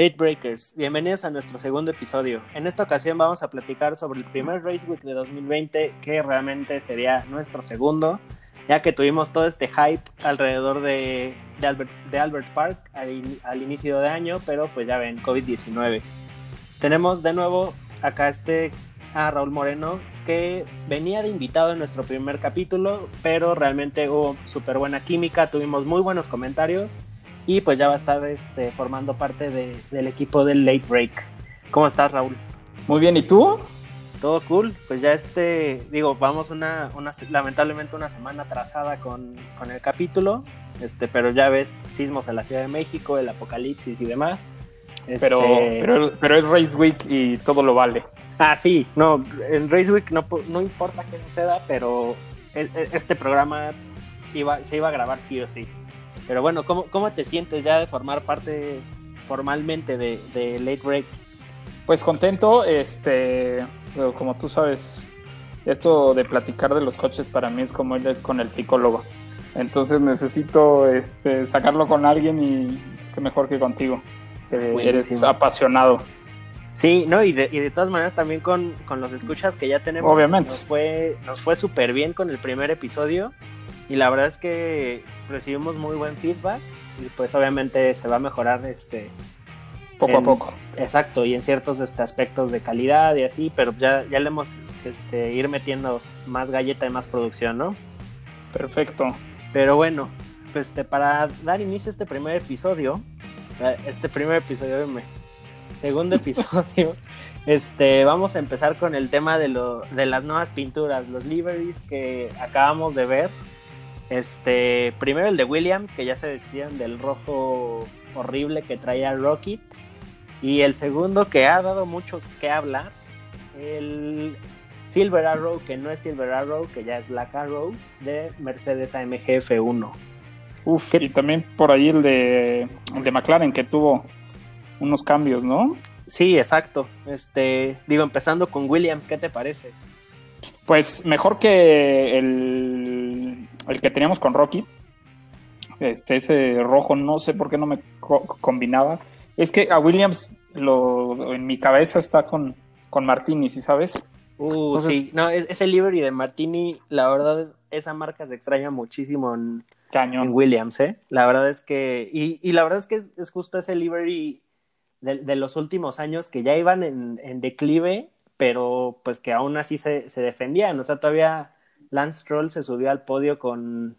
Late Breakers, bienvenidos a nuestro segundo episodio. En esta ocasión vamos a platicar sobre el primer Race Week de 2020, que realmente sería nuestro segundo, ya que tuvimos todo este hype alrededor de, de, Albert, de Albert, Park al, al, inicio de año, pero pues ya ven, COVID-19. Tenemos de nuevo acá este a Raúl Moreno, que venía de invitado en nuestro primer capítulo, pero realmente hubo súper buena química, tuvimos muy buenos comentarios y pues ya va a estar este, formando parte de, del equipo del Late Break. ¿Cómo estás, Raúl? Muy bien, ¿y tú? Todo cool, pues ya este, digo, vamos una, una lamentablemente una semana atrasada con, con, el capítulo, este, pero ya ves sismos en la Ciudad de México, el apocalipsis y demás. Este... Pero, pero, pero es Race Week y todo lo vale. Ah, sí, no, en Race Week no, no importa qué suceda, pero el, este programa iba, se iba a grabar sí o sí. Pero bueno, ¿cómo, cómo te sientes ya de formar parte formalmente de, de Late Break? Pues contento, este, como tú sabes, esto de platicar de los coches para mí es como ir con el psicólogo. Entonces necesito este, sacarlo con alguien y es que mejor que contigo, que eres apasionado. Sí, no, y de, y de todas maneras también con, con, los escuchas que ya tenemos. Obviamente. Nos fue, nos fue súper bien con el primer episodio y la verdad es que recibimos muy buen feedback y pues obviamente se va a mejorar este poco a poco. Exacto, y en ciertos este, aspectos de calidad y así, pero ya, ya le hemos este, ir metiendo más galleta y más producción, ¿no? Perfecto. Pero bueno, pues este, para dar inicio a este primer episodio, este primer episodio, me, segundo episodio, este, vamos a empezar con el tema de, lo, de las nuevas pinturas, los liveries que acabamos de ver. Este, primero el de Williams, que ya se decían del rojo horrible que traía Rocket. Y el segundo que ha dado mucho que hablar, el Silver Arrow, que no es Silver Arrow, que ya es Black Arrow, de Mercedes AMG F1. Uf, y también por ahí el de, el de McLaren, que tuvo unos cambios, ¿no? Sí, exacto. Este, digo, empezando con Williams, ¿qué te parece? Pues mejor que el, el que teníamos con Rocky. Este, ese rojo, no sé por qué no me co combinaba. Es que a Williams lo, en mi cabeza está con, con Martini, ¿sí sabes? Uh, Entonces, sí, no, ese livery de Martini, la verdad, esa marca se extraña muchísimo en, Cañón. en Williams, ¿eh? La verdad es que, y, y la verdad es que es, es justo ese livery de, de, los últimos años que ya iban en, en, declive, pero pues que aún así se, se, defendían. O sea, todavía Lance Stroll se subió al podio con,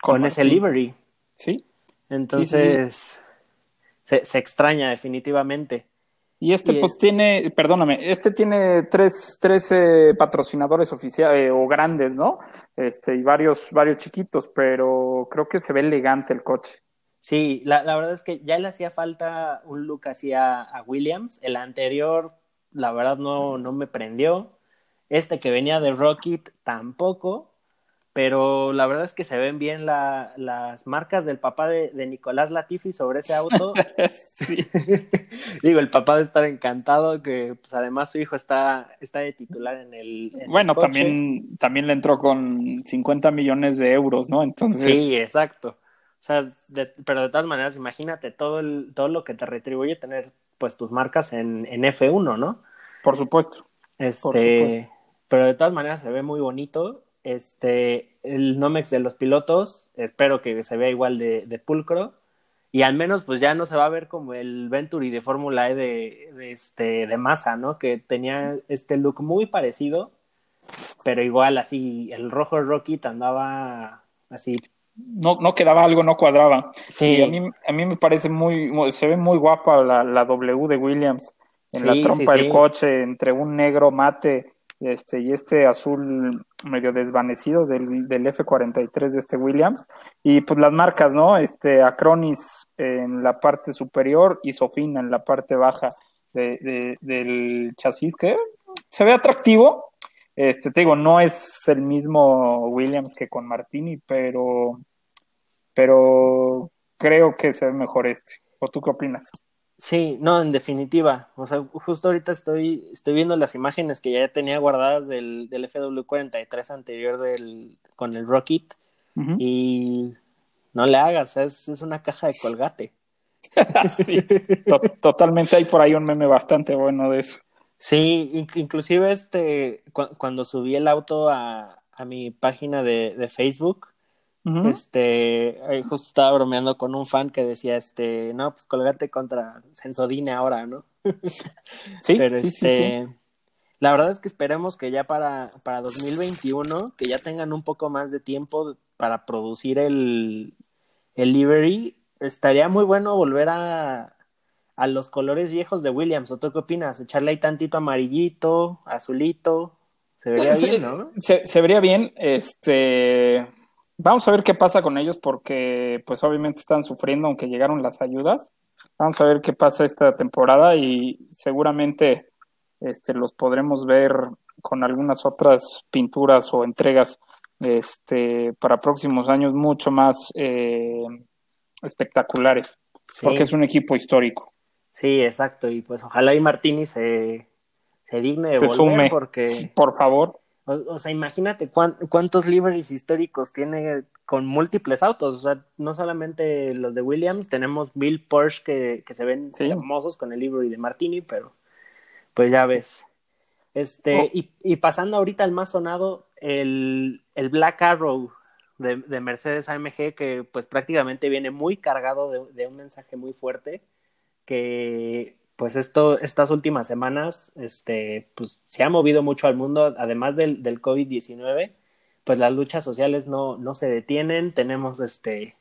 con, con ese livery. Sí. Entonces, sí, sí. Se, se, extraña definitivamente. Y este, y pues, es... tiene, perdóname, este tiene tres, tres eh, patrocinadores oficiales eh, o grandes, ¿no? Este, y varios, varios chiquitos, pero creo que se ve elegante el coche. Sí, la, la, verdad es que ya le hacía falta un look así a, a, Williams. El anterior, la verdad, no, no me prendió. Este que venía de Rocket tampoco. Pero la verdad es que se ven bien la, las marcas del papá de, de, Nicolás Latifi sobre ese auto. Digo, el papá de estar encantado, que pues además su hijo está, está de titular en el. En bueno, el coche. también, también le entró con 50 millones de euros, ¿no? Entonces. Sí, exacto. O sea, de, pero de todas maneras, imagínate todo, el, todo lo que te retribuye tener pues tus marcas en, en F1, ¿no? Por supuesto. Este, Por supuesto. Pero de todas maneras se ve muy bonito. Este, el Nomex de los pilotos, espero que se vea igual de, de, pulcro. Y al menos pues ya no se va a ver como el Venturi de Fórmula E de, de, este, de masa, ¿no? Que tenía este look muy parecido, pero igual así, el rojo Rocket andaba así no, no quedaba algo, no cuadraba. Sí. Y a mí, a mí me parece muy, se ve muy guapa la, la W de Williams en sí, la trompa sí, del sí. coche, entre un negro mate este, y este azul medio desvanecido del, del F43 de este Williams. Y pues las marcas, ¿no? Este, Acronis en la parte superior y Sofina en la parte baja de, de, del chasis, que se ve atractivo, este, te digo, no es el mismo Williams que con Martini, pero, pero creo que se ve mejor este. ¿O tú qué opinas? Sí, no, en definitiva. O sea, justo ahorita estoy, estoy viendo las imágenes que ya tenía guardadas del, del FW43 anterior del, con el Rocket. Uh -huh. Y no le hagas, es, es una caja de colgate. sí, totalmente hay por ahí un meme bastante bueno de eso. Sí, inclusive este, cuando subí el auto a, mi página de, Facebook, este, justo estaba bromeando con un fan que decía, este, no, pues colgate contra Sensodine ahora, ¿no? sí, Pero sí, este, la verdad es que esperemos que ya para, para 2021, que ya tengan un poco más de tiempo para producir el, el livery, estaría muy bueno volver a, a los colores viejos de Williams. ¿O tú qué opinas? Echarle ahí tantito amarillito, azulito. Se vería bien, ¿no? Se, vería bien. Este. Vamos a ver qué pasa con ellos porque, pues, obviamente están sufriendo, aunque llegaron las ayudas. Vamos a ver qué pasa esta temporada y seguramente este, los podremos ver con algunas otras pinturas o entregas este, para próximos años mucho más eh, espectaculares, porque es un equipo histórico. Sí, exacto. Y pues ojalá y Martini se, se digne de volver porque... por favor. O, sea, imagínate cuántos liveries históricos tiene con múltiples autos. O sea, no solamente los de Williams, tenemos Bill Porsche que, que se ven hermosos con el livery de Martini, pero pues ya ves. Este, oh. y, y, pasando ahorita al más sonado, el, el Black Arrow de, de, Mercedes AMG, que pues prácticamente viene muy cargado de, de un mensaje muy fuerte que pues esto, estas últimas semanas, este, pues se ha movido mucho al mundo, además del, del COVID-19, pues las luchas sociales no, no se detienen, tenemos este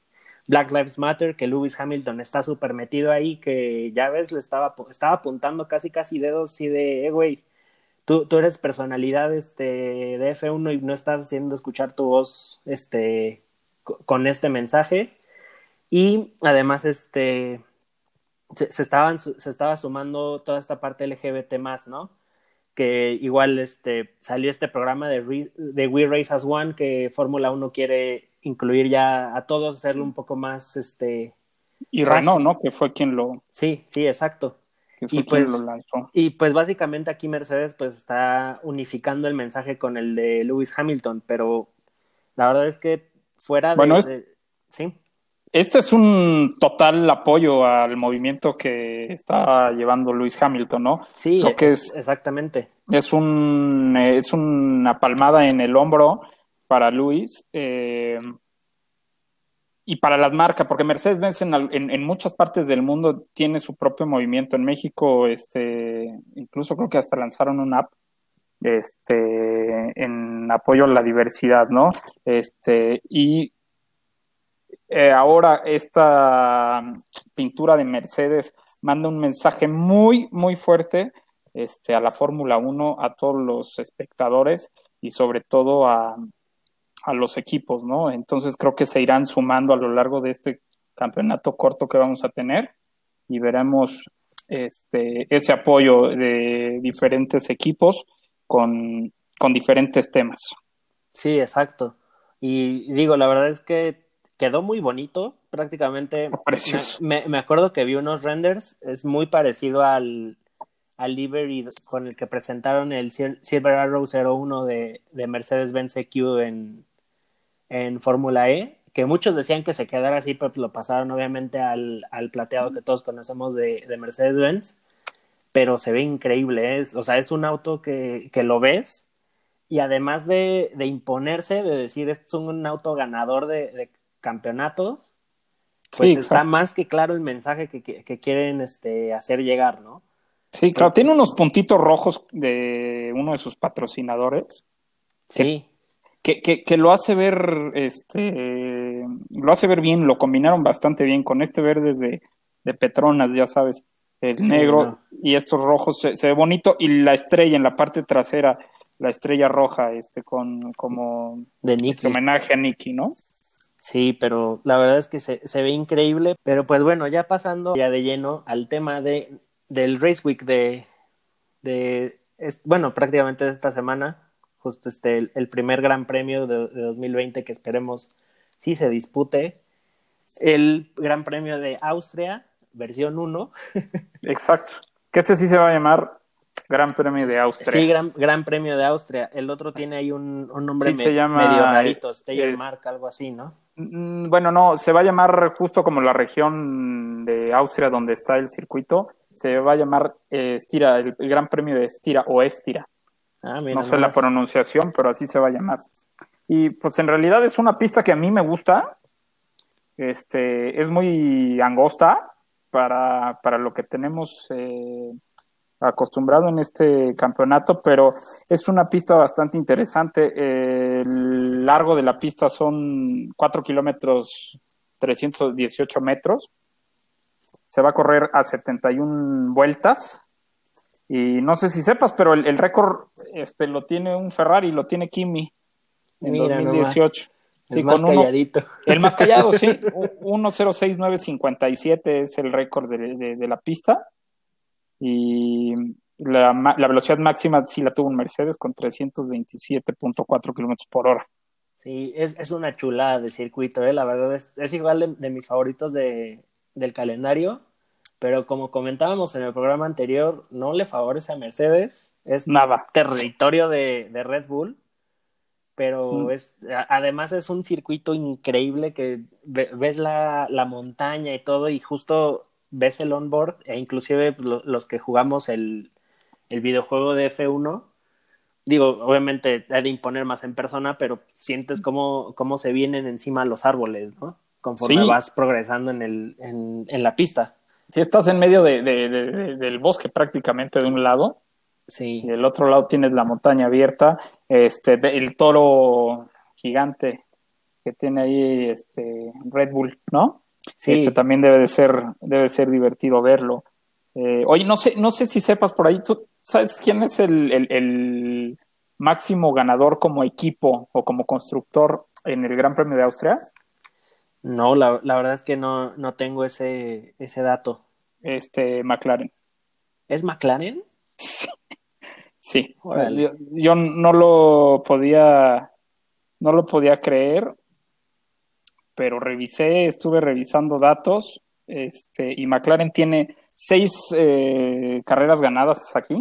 Black Lives Matter, que Lewis Hamilton está súper metido ahí, que ya ves, le estaba, estaba apuntando casi casi dedos y de, eh, güey, tú, tú eres personalidad este, de F1 y no estás haciendo escuchar tu voz este, con este mensaje. Y además, este, se, estaban, se estaba sumando toda esta parte LGBT más, ¿no? Que igual este, salió este programa de, de We Race as One que Fórmula 1 quiere incluir ya a todos, hacerlo un poco más, este... Y Renault, ¿no? Que fue quien lo... Sí, sí, exacto. y pues, lo lanzó. Y pues básicamente aquí Mercedes pues está unificando el mensaje con el de Lewis Hamilton, pero la verdad es que fuera de... Bueno, Sí. Este es un total apoyo al movimiento que está llevando Luis Hamilton, ¿no? Sí, Lo que es, exactamente. Es, un, es una palmada en el hombro para Luis eh, y para las marcas, porque Mercedes-Benz en, en, muchas partes del mundo tiene su propio movimiento. En México, este, incluso creo que hasta lanzaron una app este, en apoyo a la diversidad, ¿no? Este, y eh, ahora esta pintura de Mercedes manda un mensaje muy, muy fuerte este, a la Fórmula 1, a todos los espectadores y sobre todo a, a los equipos, ¿no? Entonces creo que se irán sumando a lo largo de este campeonato corto que vamos a tener y veremos este, ese apoyo de diferentes equipos con, con diferentes temas. Sí, exacto. Y digo, la verdad es que quedó muy bonito, prácticamente. Precioso. Me, me, acuerdo que vi unos renders, es muy parecido al, al livery con el que presentaron el Silver Arrow 01 de, de Mercedes-Benz EQ en, en Fórmula E, que muchos decían que se quedara así, pero lo pasaron obviamente al, al plateado que todos conocemos de, de Mercedes-Benz, pero se ve increíble, es, o sea, es un auto que, que lo ves y además de, de, imponerse, de decir, este es un auto ganador de, campeonatos, pues está más que claro el mensaje que, que, quieren este, hacer llegar, ¿no? Sí, claro, tiene unos puntitos rojos de uno de sus patrocinadores. Sí. Que, que, que, lo hace ver, este, lo hace ver bien, lo combinaron bastante bien con este verde de, de Petronas, ya sabes, el negro y estos rojos se, ve bonito y la estrella en la parte trasera, la estrella roja, este, con como de este homenaje a Nicky, ¿no? Sí, pero la verdad es que se, se, ve increíble. Pero pues bueno, ya pasando ya de lleno al tema de, del Race Week de, de bueno, prácticamente esta semana, justo este, el, primer gran premio de, de, 2020 que esperemos sí se dispute. El Gran Premio de Austria, versión 1. Exacto. Que este sí se va a llamar Gran Premio de Austria. Sí, Gran, gran Premio de Austria. El otro tiene ahí un, un nombre me, medio rarito, Steyer Mark, algo así, ¿no? Mm, bueno, no, se va a llamar justo como la región de Austria donde está el circuito, se va a llamar eh, Estira, el, Gran Premio de Estira o Estira. Ah, no sé la pronunciación, pero así se va a llamar. Y pues en realidad es una pista que a mí me gusta. Este, es muy angosta para, para lo que tenemos eh, acostumbrado en este campeonato, pero es una pista bastante interesante. el largo de la pista son 4 kilómetros 318 metros. Se va a correr a 71 vueltas. Y no sé si sepas, pero el, récord este, lo tiene un Ferrari, lo tiene Kimi en 2018. el más calladito. el más callado, sí. 1.06957 es el récord de, de la pista y la, la, velocidad máxima sí la tuvo un Mercedes con 327.4 kilómetros por hora. Sí, es, es, una chulada de circuito, ¿eh? la verdad es, es igual de, mis favoritos de, del calendario, pero como comentábamos en el programa anterior, no le favorece a Mercedes, es nada territorio de, de Red Bull, pero mm. es además es un circuito increíble que ves la, la montaña y todo y justo ves el onboard e inclusive los que jugamos el, el videojuego de F1, digo, obviamente hay de imponer más en persona, pero sientes cómo, cómo se vienen encima los árboles, ¿no? Conforme vas progresando en, el, en, en, la pista. Si estás en medio de, del bosque prácticamente de un lado, sí. y del otro lado tienes la montaña abierta, este, el toro gigante que tiene ahí este Red Bull, ¿no? Sí. Este también debe de ser, debe ser divertido verlo. Eh, oye, no sé, no sé si sepas por ahí, ¿tú sabes quién es el, el, máximo ganador como equipo o como constructor en el Gran Premio de Austria? No, la, la verdad es que no, no tengo ese, ese dato. Este, McLaren. ¿Es McLaren? sí. Yo, yo, no lo podía, no lo podía creer pero revisé, estuve revisando datos, este, y McLaren tiene seis eh, carreras ganadas aquí,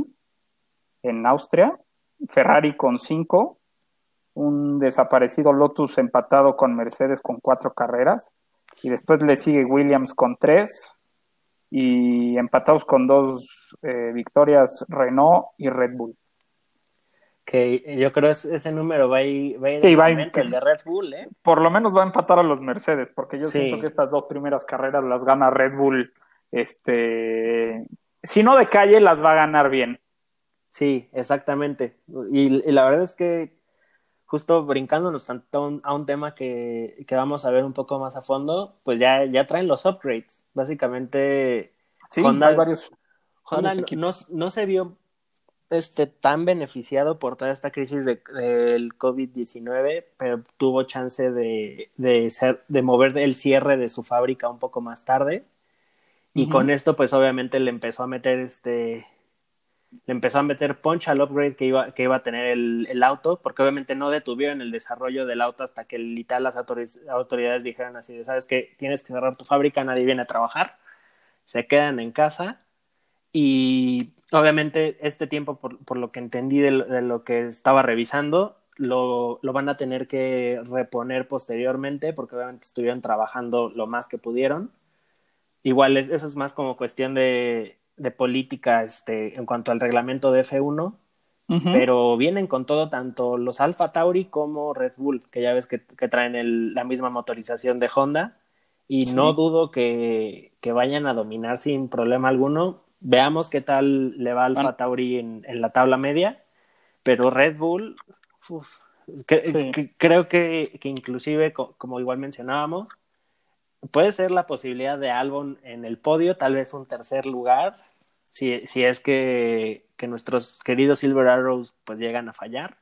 en Austria, Ferrari con cinco, un desaparecido Lotus empatado con Mercedes con cuatro carreras, y después le sigue Williams con tres, y empatados con dos eh, victorias Renault y Red Bull que yo creo que ese número va a ir, va a ir sí, va el de Red Bull, ¿eh? Por lo menos va a empatar a los Mercedes, porque yo siento que estas dos primeras carreras las gana Red Bull, este, si no de calle, las va a ganar bien. Sí, exactamente. Y, la verdad es que justo brincándonos tanto a un tema que, que, vamos a ver un poco más a fondo, pues ya, ya traen los upgrades. Básicamente, sí, Honda, hay varios, Honda no, no se vio este, tan beneficiado por toda esta crisis de, del COVID-19, pero tuvo chance de, de, ser, de mover el cierre de su fábrica un poco más tarde. Y con esto, pues obviamente le empezó a meter este. Le empezó a meter punch al upgrade que iba, que iba a tener el, el auto, porque obviamente no detuvieron el desarrollo del auto hasta que literal las autoridades dijeron así de, sabes que tienes que cerrar tu fábrica, nadie viene a trabajar, se quedan en casa y obviamente este tiempo, por, por lo que entendí de lo, que estaba revisando, lo, lo, van a tener que reponer posteriormente porque obviamente estuvieron trabajando lo más que pudieron. Igual eso es más como cuestión de, de política este, en cuanto al reglamento de F1, pero vienen con todo tanto los Alfa Tauri como Red Bull, que ya ves que, que traen el, la misma motorización de Honda y no dudo que, que vayan a dominar sin problema alguno Veamos qué tal le va Alfa Tauri en, la tabla media, pero Red Bull, creo que, que inclusive, como igual mencionábamos, puede ser la posibilidad de Albon en el podio, tal vez un tercer lugar, si, si es que, que, nuestros queridos Silver Arrows pues llegan a fallar.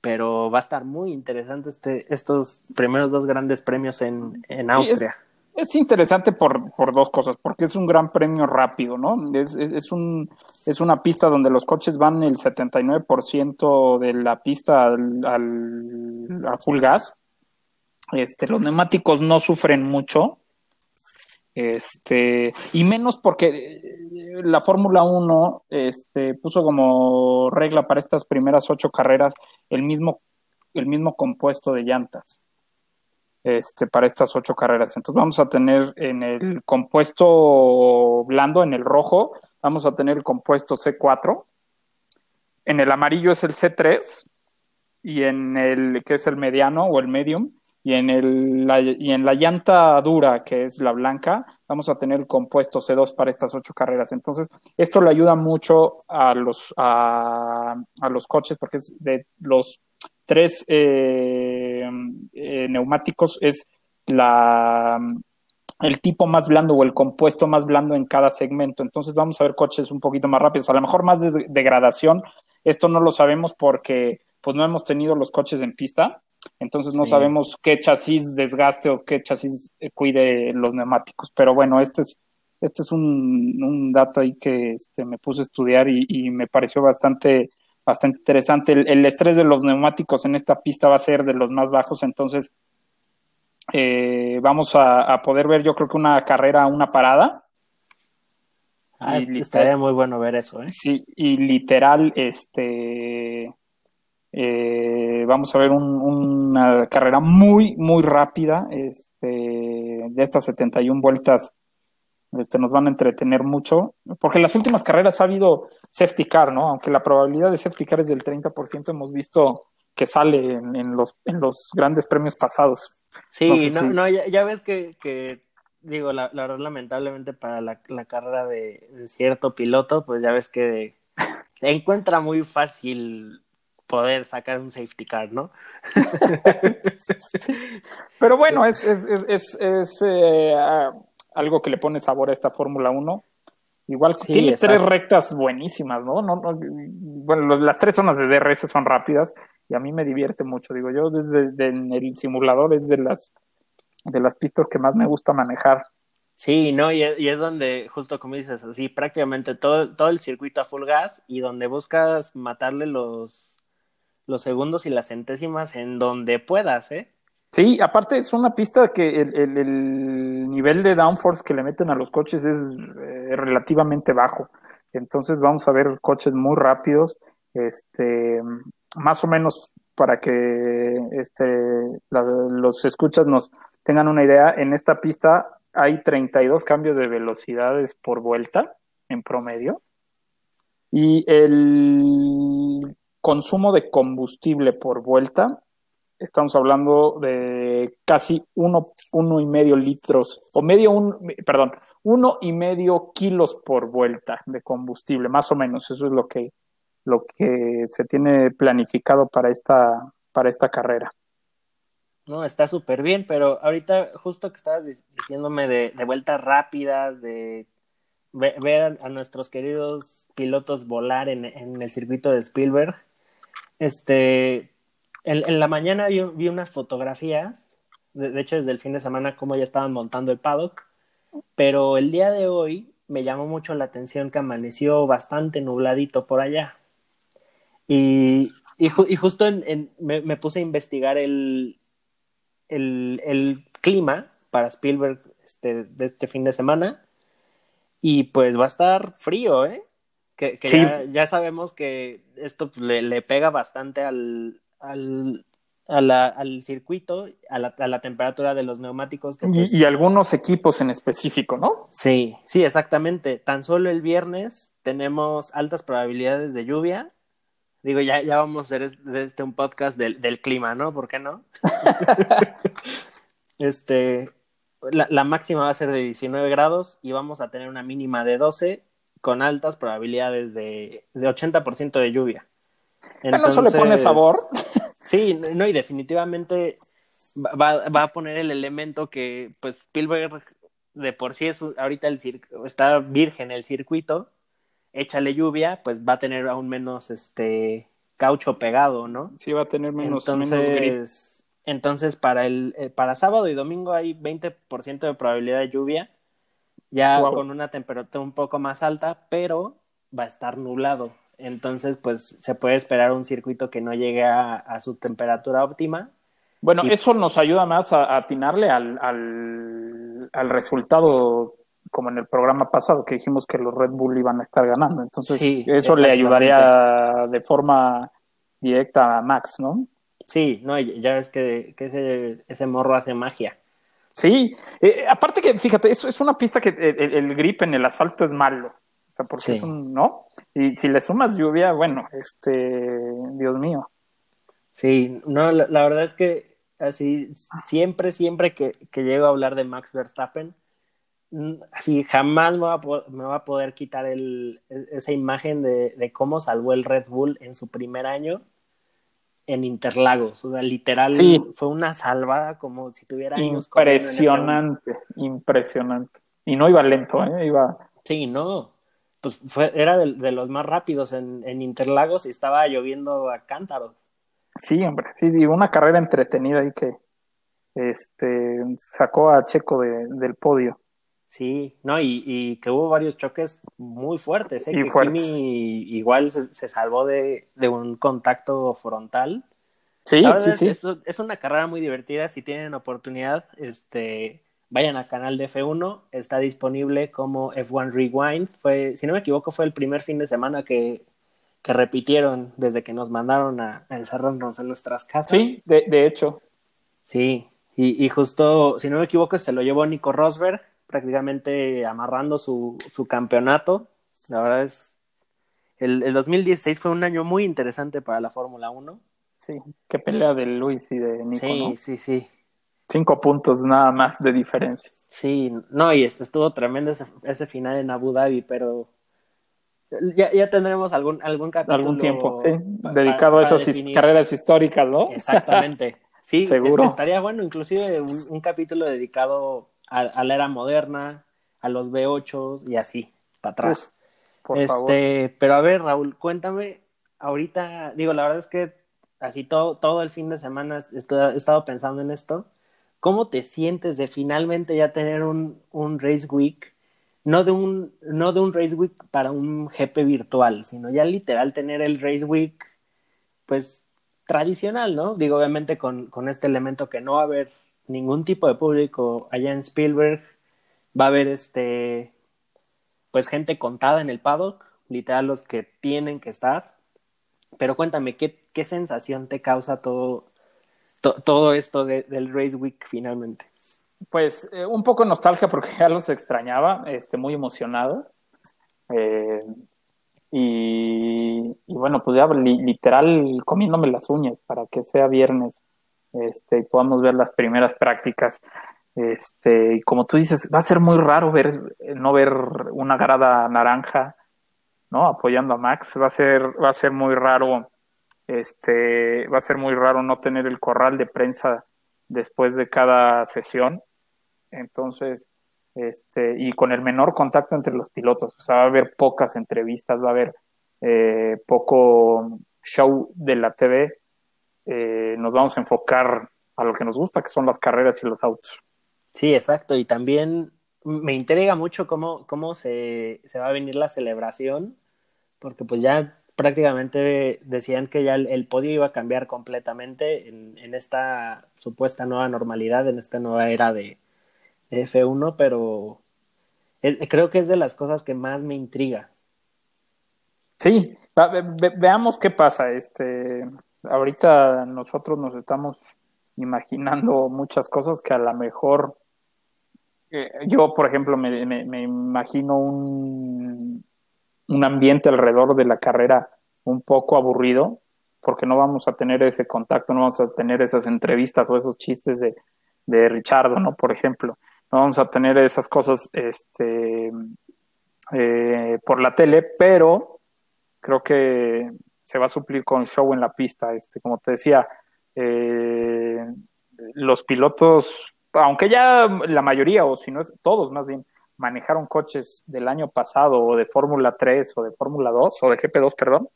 Pero va a estar muy interesante este, estos primeros dos grandes premios en, en Austria. Es interesante por, por, dos cosas, porque es un gran premio rápido, ¿no? Es, es, un, es una pista donde los coches van el 79% de la pista al, al, a full gas. Este, los neumáticos no sufren mucho. Este, y menos porque eh, la Fórmula 1 este, puso como regla para estas primeras ocho carreras el mismo, el mismo compuesto de llantas. Este, para estas ocho carreras. Entonces vamos a tener en el compuesto blando, en el rojo, vamos a tener el compuesto C4, en el amarillo es el C3 y en el que es el mediano o el medium y en, el, la, y en la llanta dura, que es la blanca, vamos a tener el compuesto C2 para estas ocho carreras. Entonces, esto le ayuda mucho a los, a, a los coches porque es de los tres eh, neumáticos es la, el tipo más blando o el compuesto más blando en cada segmento. Entonces vamos a ver coches un poquito más rápidos, a lo mejor más de degradación. Esto no lo sabemos porque pues no hemos tenido los coches en pista, entonces no sabemos qué chasis desgaste o qué chasis cuide los neumáticos. Pero bueno, este es, este es un, un dato ahí que este, me puse a estudiar y, y me pareció bastante bastante interesante. El, estrés de los neumáticos en esta pista va a ser de los más bajos, entonces eh, vamos a, poder ver, yo creo que una carrera, una parada. Ah, estaría muy bueno ver eso, ¿eh? Sí, y literal, este, eh, vamos a ver una carrera muy, muy rápida, este, de estas 71 vueltas este, nos van a entretener mucho, porque en las últimas carreras ha habido safety car, ¿no? Aunque la probabilidad de safety car es del 30%, hemos visto que sale en, los, en los grandes premios pasados. Sí, no, no, ya, ves que, que digo, la, la, verdad, lamentablemente para la, la carrera de, cierto piloto, pues ya ves que encuentra muy fácil poder sacar un safety car, ¿no? Pero bueno, es, es, es, es eh, algo que le pone sabor a esta Fórmula 1. Igual tiene tres rectas buenísimas, ¿no? No, Bueno, las tres zonas de DRS son rápidas y a mí me divierte mucho. Digo, yo desde el simulador es de las, de las pistas que más me gusta manejar. Sí, no, y es, donde, justo como dices, así prácticamente todo, todo el circuito a full gas y donde buscas matarle los, los segundos y las centésimas en donde puedas, ¿eh? Sí, aparte es una pista que el, nivel de downforce que le meten a los coches es eh, relativamente bajo. Entonces vamos a ver coches muy rápidos, este, más o menos para que este, los escuchas nos tengan una idea. En esta pista hay 32 cambios de velocidades por vuelta en promedio y el consumo de combustible por vuelta estamos hablando de casi uno, uno y medio litros, o medio, un, perdón, uno y medio kilos por vuelta de combustible, más o menos. Eso es lo que, lo que se tiene planificado para esta, para esta carrera. No, está súper bien, pero ahorita justo que estabas diciéndome de, vueltas rápidas, de ver, a nuestros queridos pilotos volar en el circuito de Spielberg, este, en, la mañana vi, vi unas fotografías, de, hecho desde el fin de semana, como ya estaban montando el paddock, pero el día de hoy me llamó mucho la atención que amaneció bastante nubladito por allá. Y, y, justo me, puse a investigar el, el, el, clima para Spielberg este, de este fin de semana. Y pues va a estar frío, ¿eh? Que, que ya, sabemos que esto le, le pega bastante al, al, al circuito, a la, a la, temperatura de los neumáticos. Pues y, algunos equipos en específico, ¿no? Sí, sí, exactamente. Tan solo el viernes tenemos altas probabilidades de lluvia. Digo, ya, ya vamos a hacer este, un podcast del, del clima, ¿no? ¿Por qué no? este, la, la, máxima va a ser de 19 grados y vamos a tener una mínima de 12 con altas probabilidades de, de 80% de lluvia. Entonces, eso le pone sabor. Sí, no, y definitivamente va, va, a poner el elemento que, pues, Spielberg de por sí es ahorita el está virgen el circuito, échale lluvia, pues va a tener aún menos este caucho pegado, ¿no? Sí, va a tener menos, entonces, Entonces, para el eh, para sábado y domingo hay 20% de probabilidad de lluvia, ya con una temperatura un poco más alta, pero va a estar nublado. Entonces, pues se puede esperar un circuito que no llegue a, su temperatura óptima. Bueno, eso nos ayuda más a, atinarle al, al, al, resultado, como en el programa pasado, que dijimos que los Red Bull iban a estar ganando. Entonces, eso le ayudaría de forma directa a Max, ¿no? Sí, no, ya ves que, ese, ese, morro hace magia. Sí, eh, aparte que, fíjate, es, es una pista que el, grip en el asfalto es malo. O sea, porque es un, ¿no? Y si le sumas lluvia, bueno, este, Dios mío. Sí, no, la, verdad es que así, siempre, siempre que, que, llego a hablar de Max Verstappen, así jamás me va a, me va a poder quitar el, e, esa imagen de, de, cómo salvó el Red Bull en su primer año en Interlagos. O sea, literal, fue una salvada como si tuviera años. Impresionante, impresionante. Y no iba lento, ¿eh? Iba... Sí, no pues fue, era de, los más rápidos en, en, Interlagos y estaba lloviendo a cántaros. Sí, hombre, sí, una carrera entretenida ahí que este, sacó a Checo del podio. Sí, no, y, que hubo varios choques muy fuertes, ¿eh? Y que Kimi igual se, salvó de, un contacto frontal. Sí, sí, sí. es, una carrera muy divertida, si tienen oportunidad, este, vayan al canal de F1, está disponible como F1 Rewind. Fue, si no me equivoco, fue el primer fin de semana que, que repitieron desde que nos mandaron a, encerrarnos en nuestras casas. Sí, de, de hecho. Sí, y, y, justo, si no me equivoco, se lo llevó Nico Rosberg, prácticamente amarrando su, su campeonato. La verdad es, el, el 2016 fue un año muy interesante para la Fórmula 1. Sí, qué pelea de Luis y de Nico. Sí, sí, sí. Cinco puntos nada más de diferencia. Sí, no, y estuvo tremendo ese, final en Abu Dhabi, pero ya, ya tendremos algún, algún capítulo. Algún tiempo, sí, dedicado a esas carreras históricas, ¿no? Exactamente. Sí, Seguro. estaría bueno, inclusive un, capítulo dedicado a, la era moderna, a los B8 y así, para atrás. por este, pero a ver, Raúl, cuéntame, ahorita, digo, la verdad es que así todo, todo el fin de semana he estado pensando en esto ¿Cómo te sientes de finalmente ya tener un, un Race Week? No de un, no de un Race Week para un GP virtual, sino ya literal tener el Race Week, pues tradicional, ¿no? Digo, obviamente con, con este elemento que no va a haber ningún tipo de público allá en Spielberg, va a haber este, pues gente contada en el paddock, literal los que tienen que estar. Pero cuéntame, ¿qué, qué sensación te causa todo, todo esto del Race Week finalmente? Pues eh, un poco nostalgia porque ya los extrañaba, este, muy emocionado. Eh, y, bueno, pues ya literal comiéndome las uñas para que sea viernes este, y podamos ver las primeras prácticas. Este, y como tú dices, va a ser muy raro ver, no ver una grada naranja, ¿no? Apoyando a Max, va a ser, va a ser muy raro este, va a ser muy raro no tener el corral de prensa después de cada sesión. Entonces, este, y con el menor contacto entre los pilotos. O sea, va a haber pocas entrevistas, va a haber eh, poco show de la TV. Eh, nos vamos a enfocar a lo que nos gusta, que son las carreras y los autos. Sí, exacto. Y también me intriga mucho cómo, cómo se, se va a venir la celebración, porque pues ya prácticamente decían que ya el, podio iba a cambiar completamente en, esta supuesta nueva normalidad, en esta nueva era de, F1, pero creo que es de las cosas que más me intriga. Sí, veamos qué pasa. Este, ahorita nosotros nos estamos imaginando muchas cosas que a lo mejor eh, yo, por ejemplo, me, me imagino un un ambiente alrededor de la carrera un poco aburrido, porque no vamos a tener ese contacto, no vamos a tener esas entrevistas o esos chistes de, de ¿no? Por ejemplo, no vamos a tener esas cosas este, eh, por la tele, pero creo que se va a suplir con show en la pista. Este, como te decía, eh, los pilotos, aunque ya la mayoría, o si no es todos más bien, manejaron coches del año pasado o de Fórmula 3 o de Fórmula 2 o de GP2, perdón,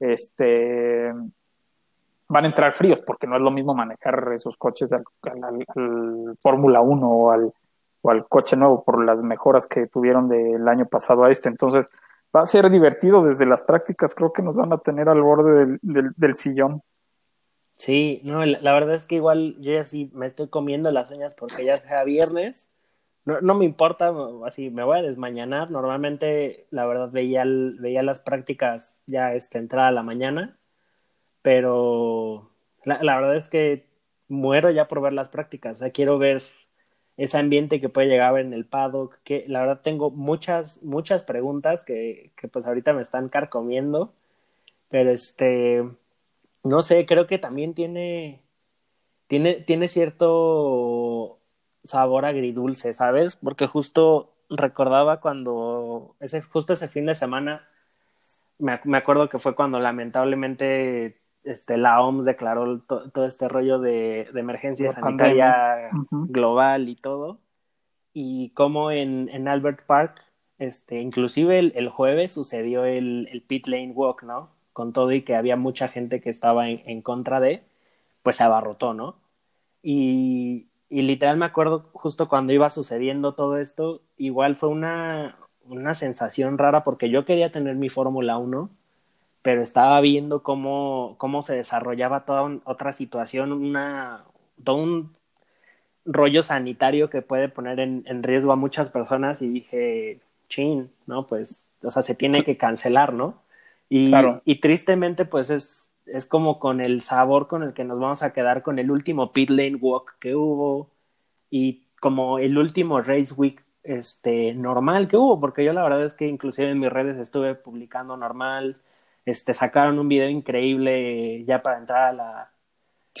este, van a entrar fríos porque no es lo mismo manejar esos coches al, Fórmula 1 o al, o al coche nuevo por las mejoras que tuvieron del año pasado a este. Entonces, va a ser divertido desde las prácticas, creo que nos van a tener al borde del, del, sillón. Sí, no, la, verdad es que igual yo ya sí me estoy comiendo las uñas porque ya sea viernes no, no me importa, así me voy a desmañanar. Normalmente, la verdad, veía, veía las prácticas ya esta entrada a la mañana, pero La, la, verdad es que muero ya por ver las prácticas. O sea, quiero ver ese ambiente que puede llegar en el paddock. Que la verdad tengo muchas, muchas preguntas que, que pues ahorita me están carcomiendo. Pero este, no sé, creo que también tiene, tiene, tiene cierto sabor agridulce, ¿sabes? Porque justo recordaba cuando, ese, justo ese fin de semana, me, me acuerdo que fue cuando lamentablemente este, la OMS declaró todo este rollo de, de emergencia sanitaria global y todo. Y como en, en Albert Park, este, inclusive el, el jueves sucedió el, el, pit lane walk, ¿no? Con todo y que había mucha gente que estaba en, en contra de, pues se abarrotó, ¿no? Y, y, literal me acuerdo justo cuando iba sucediendo todo esto, igual fue una, una sensación rara porque yo quería tener mi Fórmula 1 pero estaba viendo cómo, cómo se desarrollaba toda otra situación, una, todo un rollo sanitario que puede poner en, en, riesgo a muchas personas y dije, chin, ¿no? Pues, o sea, se tiene que cancelar, ¿no? Y, claro. y tristemente, pues es, es como con el sabor con el que nos vamos a quedar con el último pit lane walk que hubo y como el último race week este normal que hubo, porque yo la verdad es que inclusive en mis redes estuve publicando normal, este, sacaron un video increíble ya para entrar a la,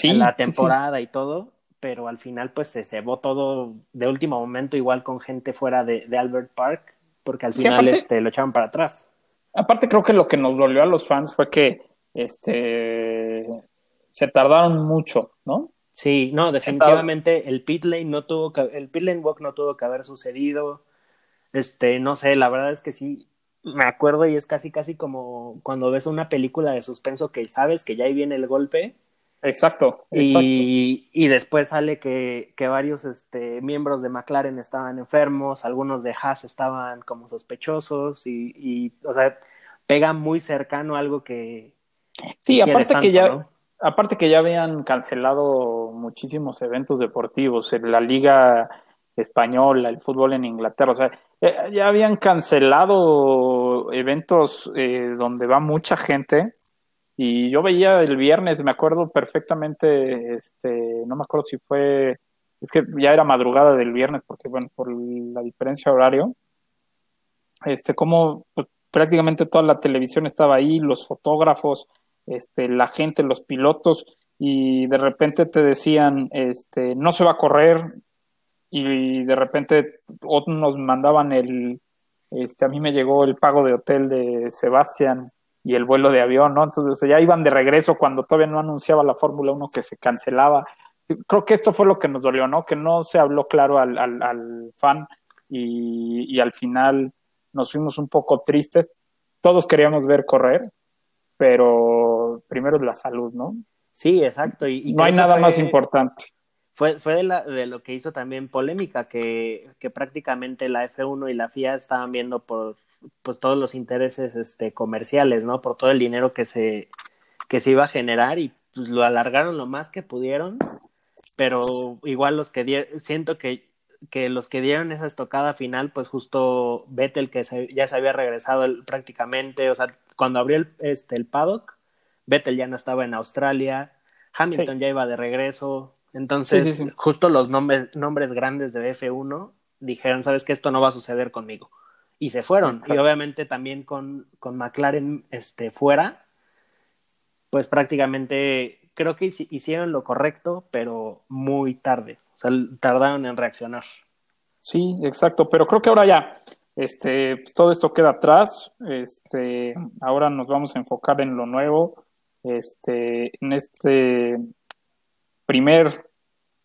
la temporada y todo, pero al final pues se cebó todo de último momento igual con gente fuera de, de Albert Park, porque al final este, lo echaron para atrás. Aparte creo que lo que nos dolió a los fans fue que este se tardaron mucho, ¿no? Sí, no, definitivamente el pit lane no tuvo que, el pit lane walk no tuvo que haber sucedido. Este, no sé, la verdad es que sí, me acuerdo y es casi casi como cuando ves una película de suspenso que sabes que ya ahí viene el golpe. Exacto. Y, y después sale que, que varios este, miembros de McLaren estaban enfermos, algunos de Haas estaban como sospechosos y, y o sea, pega muy cercano algo que... Sí, aparte que ya... Aparte que ya habían cancelado muchísimos eventos deportivos, en la liga española, el fútbol en Inglaterra, o sea, eh, ya habían cancelado eventos eh, donde va mucha gente y yo veía el viernes, me acuerdo perfectamente, este, no me acuerdo si fue, es que ya era madrugada del viernes porque bueno, por la diferencia horario, este, como pues, prácticamente toda la televisión estaba ahí, los fotógrafos, este, la gente, los pilotos y de repente te decían, este, no se va a correr, y de repente nos mandaban el, este, a mí me llegó el pago de hotel de Sebastián y el vuelo de avión, ¿no? Entonces ya iban de regreso cuando todavía no anunciaba la Fórmula 1 que se cancelaba. Creo que esto fue lo que nos dolió, ¿no? Que no se habló claro al, al, al fan y, y al final nos fuimos un poco tristes. Todos queríamos ver correr, pero primero es la salud, ¿no? Sí, exacto. Y, no hay nada más importante fue, fue de, la, de, lo que hizo también polémica, que, que, prácticamente la F1 y la FIA estaban viendo por pues todos los intereses este, comerciales, ¿no? Por todo el dinero que se, que se iba a generar y pues lo alargaron lo más que pudieron, pero igual los que dieron, siento que, que los que dieron esa estocada final, pues justo Vettel que se, ya se había regresado el, prácticamente, o sea, cuando abrió el, este, el paddock, Vettel ya no estaba en Australia, Hamilton sí. ya iba de regreso, entonces, sí, sí, sí. justo los nombres, nombres grandes de F1 dijeron, sabes que esto no va a suceder conmigo. Y se fueron. Exacto. Y obviamente también con, con McLaren este, fuera, pues prácticamente creo que hicieron lo correcto, pero muy tarde. O sea, tardaron en reaccionar. Sí, exacto. Pero creo que ahora ya, este, pues todo esto queda atrás. Este, ahora nos vamos a enfocar en lo nuevo. Este, en este primer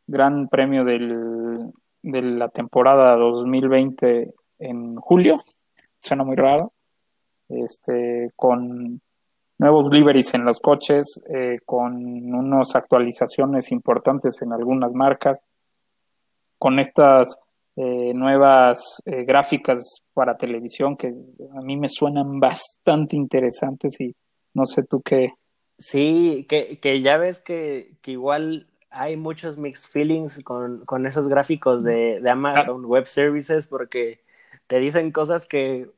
gran premio del, de la temporada 2020 en julio, suena muy raro, este, con nuevos liveries en los coches, eh, con unas actualizaciones importantes en algunas marcas, con estas eh, nuevas eh, gráficas para televisión que a mí me suenan bastante interesantes y no sé tú qué. Sí, que, que ya ves que, que igual hay muchos mixed feelings con, con esos gráficos de, de Amazon Web Services porque te dicen cosas que,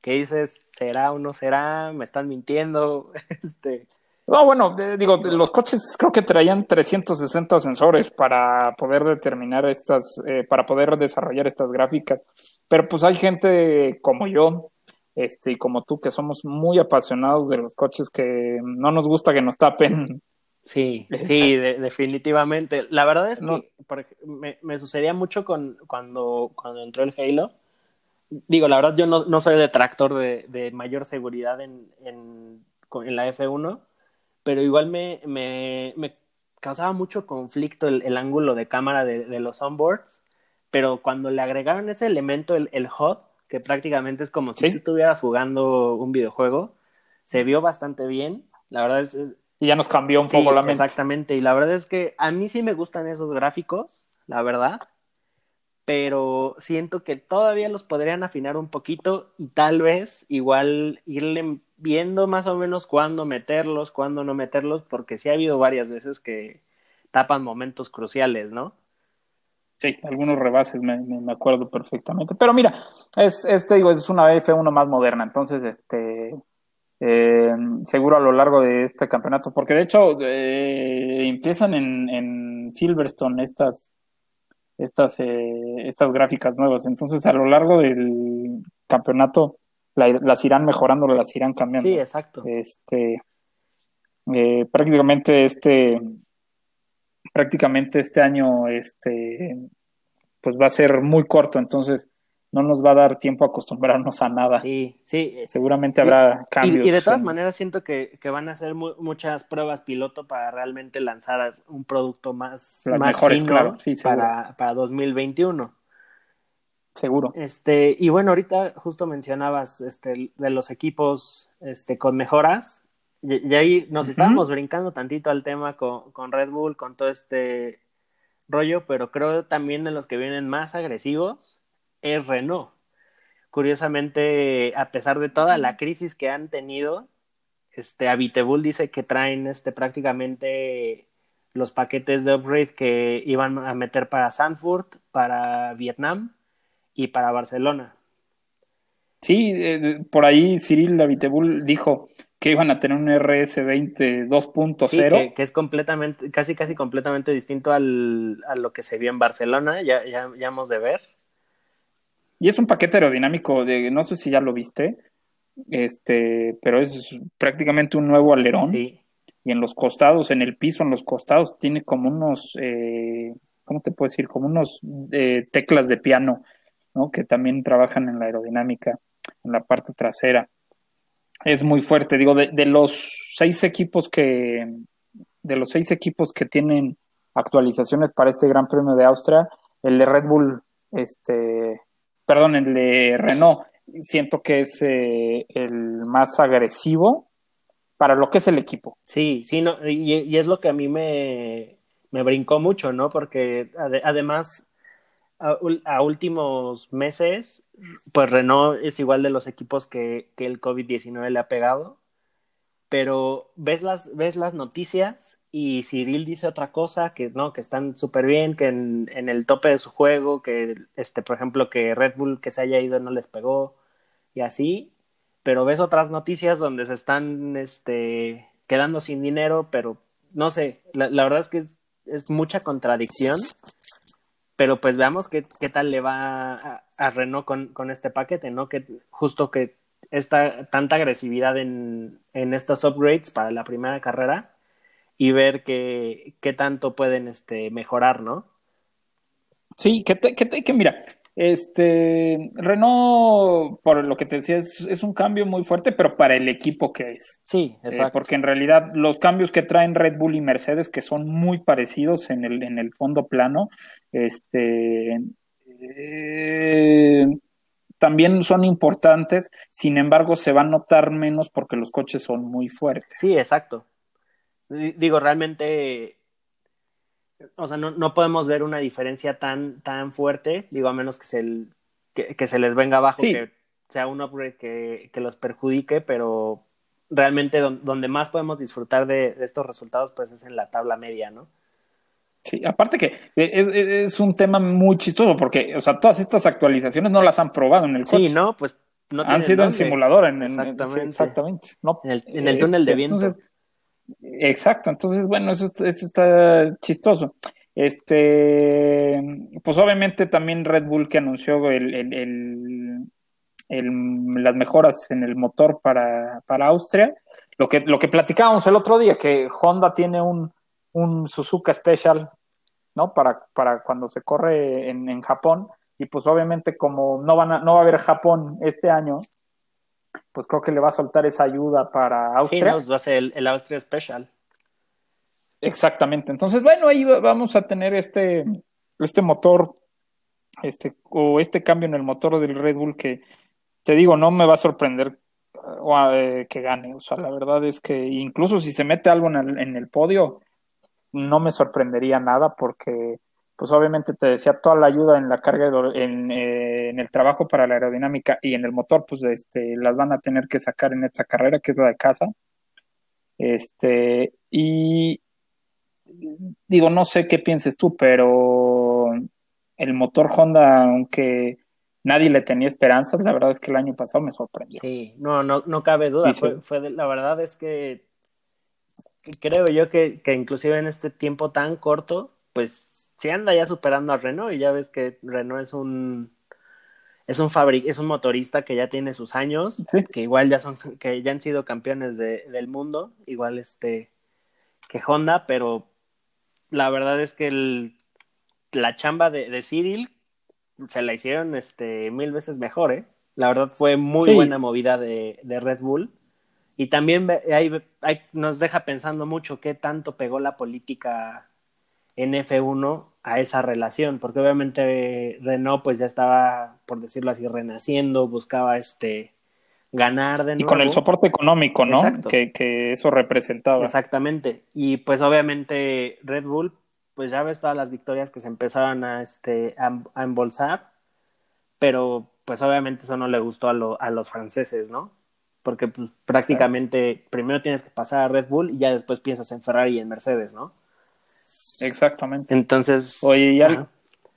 que dices, será o no será, me están mintiendo, este, No, bueno, digo, los coches creo que traían 360 sensores para poder determinar estas, eh, para poder desarrollar estas gráficas. Pero pues hay gente como yo, este, y como tú, que somos muy apasionados de los coches, que no nos gusta que nos tapen. Sí, sí, definitivamente. La verdad es que me, me, sucedía mucho con cuando, cuando entró el Halo. Digo, la verdad yo no, no soy detractor de, de mayor seguridad en, en, en la F1 pero igual me, me, me causaba mucho conflicto el, el ángulo de cámara de, de, los onboards, pero cuando le agregaron ese elemento, el, el HUD, que prácticamente es como si estuvieras jugando un videojuego, se vio bastante bien, la verdad es... y ya nos cambió un poco la mente. Exactamente, y la verdad es que a mí sí me gustan esos gráficos, la verdad, pero siento que todavía los podrían afinar un poquito y tal vez igual irle viendo más o menos cuándo meterlos, cuándo no meterlos, porque sí ha habido varias veces que tapan momentos cruciales, ¿no? Sí, algunos rebases me, acuerdo perfectamente. Pero mira, es, este digo, es una F1 más moderna, entonces este eh, seguro a lo largo de este campeonato, porque de hecho eh, empiezan en, en Silverstone estas estas eh, estas gráficas nuevas, entonces a lo largo del campeonato las irán mejorando, las irán cambiando. Sí, exacto. Este, eh, prácticamente este, prácticamente este año, este, pues va a ser muy corto, entonces no nos va a dar tiempo a acostumbrarnos a nada. Sí, sí. Seguramente habrá cambios. Y, de todas maneras siento que, que van a hacer muchas pruebas piloto para realmente lanzar un producto más, Las mejores, claro. sí, para, para 2021. Seguro. Este, y bueno, ahorita justo mencionabas este, de los equipos este, con mejoras. Y, ahí nos estábamos brincando tantito al tema con, con, Red Bull, con todo este rollo, pero creo también de los que vienen más agresivos es Renault. Curiosamente, a pesar de toda la crisis que han tenido, este Bull dice que traen este prácticamente los paquetes de upgrade que iban a meter para Sanford, para Vietnam y para Barcelona. Sí, eh, por ahí Cyril Abitebul dijo que iban a tener un RS20 2.0. Sí, que, es completamente, casi casi completamente distinto al, a lo que se vio en Barcelona, ya, ya, ya hemos de ver. Y es un paquete aerodinámico de, no sé si ya lo viste, este, pero es prácticamente un nuevo alerón. Sí. Y en los costados, en el piso, en los costados, tiene como unos, eh, ¿cómo te puedo decir? Como unos eh, teclas de piano que también trabajan en la aerodinámica, en la parte trasera. Es muy fuerte, digo, de, los seis equipos que, de los seis equipos que tienen actualizaciones para este Gran Premio de Austria, el de Red Bull, este, perdón, el de Renault, siento que es eh, el más agresivo para lo que es el equipo. Sí, sí, no, y, es lo que a mí me, me brincó mucho, ¿no? Porque además a, últimos meses, pues Renault es igual de los equipos que, que el COVID-19 le ha pegado, pero ves las, ves las noticias y Cyril dice otra cosa, que no, que están súper bien, que en, el tope de su juego, que este, por ejemplo, que Red Bull que se haya ido no les pegó y así, pero ves otras noticias donde se están este, quedando sin dinero, pero no sé, la, verdad es que es mucha contradicción pero pues veamos qué, qué tal le va a, Renault con, con, este paquete, ¿no? Que justo que esta tanta agresividad en, en estos upgrades para la primera carrera y ver qué, qué tanto pueden este, mejorar, ¿no? Sí, que, que, que mira, este, Renault, por lo que te decía, es, un cambio muy fuerte, pero para el equipo que es. Sí, eh, exacto. porque en realidad los cambios que traen Red Bull y Mercedes, que son muy parecidos en el, en el fondo plano, este, eh, también son importantes, sin embargo se va a notar menos porque los coches son muy fuertes. Sí, exacto. Digo, realmente o sea, no, no podemos ver una diferencia tan, tan fuerte, digo, a menos que se, que, se les venga abajo, que sea un upgrade que, que los perjudique, pero realmente donde más podemos disfrutar de, estos resultados, pues es en la tabla media, ¿no? Sí, aparte que es, es, un tema muy chistoso porque, o sea, todas estas actualizaciones no las han probado en el coche. Sí, no, pues no Han sido en simulador, en, exactamente. exactamente. No, en, el, túnel de viento. Exacto, entonces, bueno, eso, eso está chistoso. Este, pues obviamente también Red Bull que anunció el, el, el, las mejoras en el motor para, para Austria. Lo que, lo que platicábamos el otro día, que Honda tiene un, un Suzuka Special, ¿no? Para, para cuando se corre en, en Japón. Y pues obviamente como no, van a, no va a haber Japón este año, pues creo que le va a soltar esa ayuda para Austria. Sí, va a ser el, Austria Special. Exactamente. Entonces, bueno, ahí vamos a tener este, este motor, este, o este cambio en el motor del Red Bull que, te digo, no me va a sorprender eh, que gane. O sea, la verdad es que incluso si se mete algo en el, en el podio, no me sorprendería nada porque pues obviamente te decía toda la ayuda en la carga, en, eh, en, el trabajo para la aerodinámica y en el motor, pues este, las van a tener que sacar en esta carrera, que es la de casa. Este, y digo, no sé qué pienses tú, pero el motor Honda, aunque nadie le tenía esperanzas, la verdad es que el año pasado me sorprendió. Sí, no, no, no cabe duda. Fue, fue la verdad es que creo yo que, que inclusive en este tiempo tan corto, pues si anda ya superando a Renault y ya ves que Renault es un es un es un motorista que ya tiene sus años, que igual ya son que ya han sido campeones de, del mundo, igual este que Honda, pero la verdad es que el, la chamba de, de Cyril se la hicieron este mil veces mejor, ¿eh? La verdad fue muy buena movida de, de, Red Bull. Y también nos deja pensando mucho qué tanto pegó la política en F1 a esa relación, porque obviamente Renault pues ya estaba, por decirlo así, renaciendo, buscaba este ganar de nuevo. Y con el soporte económico, ¿no? Que, que, eso representaba. Exactamente. Y pues obviamente Red Bull, pues ya ves todas las victorias que se empezaban a, este, a, embolsar, pero pues obviamente eso no le gustó a, a los franceses, ¿no? Porque pues, prácticamente primero tienes que pasar a Red Bull y ya después piensas en Ferrari y en Mercedes, ¿no? Exactamente. Entonces. Oye, y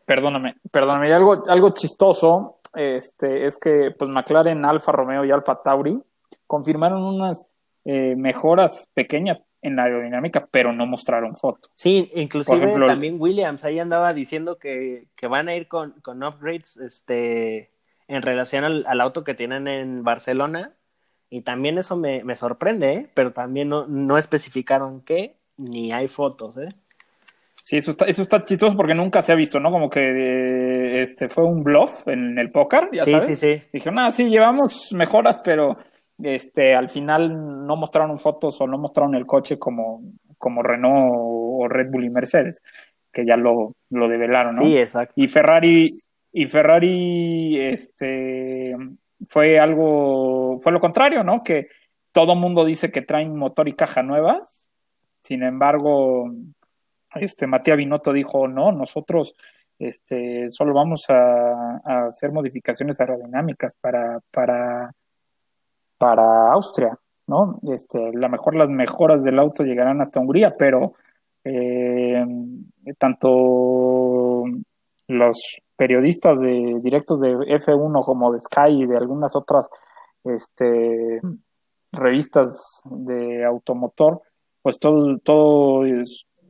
perdóname, perdóname, algo, algo chistoso este, es que pues McLaren, Alfa Romeo y Alfa Tauri confirmaron unas eh, mejoras pequeñas en la aerodinámica, pero no mostraron fotos. Sí, inclusive también Williams ahí andaba diciendo que, que van a ir con, con upgrades este, en relación al, al, auto que tienen en Barcelona. Y también eso me, me sorprende, ¿eh? pero también no, no especificaron qué, ni hay fotos, ¿eh? Sí, eso está, eso está chistoso porque nunca se ha visto, ¿no? Como que eh, este fue un bluff en el póker, ya sí, sabes. Sí, sí, Dije, nada, sí, llevamos mejoras, pero este al final no mostraron fotos o no mostraron el coche como, como Renault o Red Bull y Mercedes, que ya lo, lo develaron, ¿no? Sí, exacto. Y Ferrari, y Ferrari, este, fue algo, fue lo contrario, ¿no? Que todo mundo dice que traen motor y caja nuevas, sin embargo, este Matías Binotto dijo, no, nosotros este, solo vamos a, hacer modificaciones aerodinámicas para, para, para Austria, ¿no? Este, la mejor, las mejoras del auto llegarán hasta Hungría, pero eh, tanto los periodistas de directos de F1 como de Sky y de algunas otras este, revistas de automotor, pues todo, todo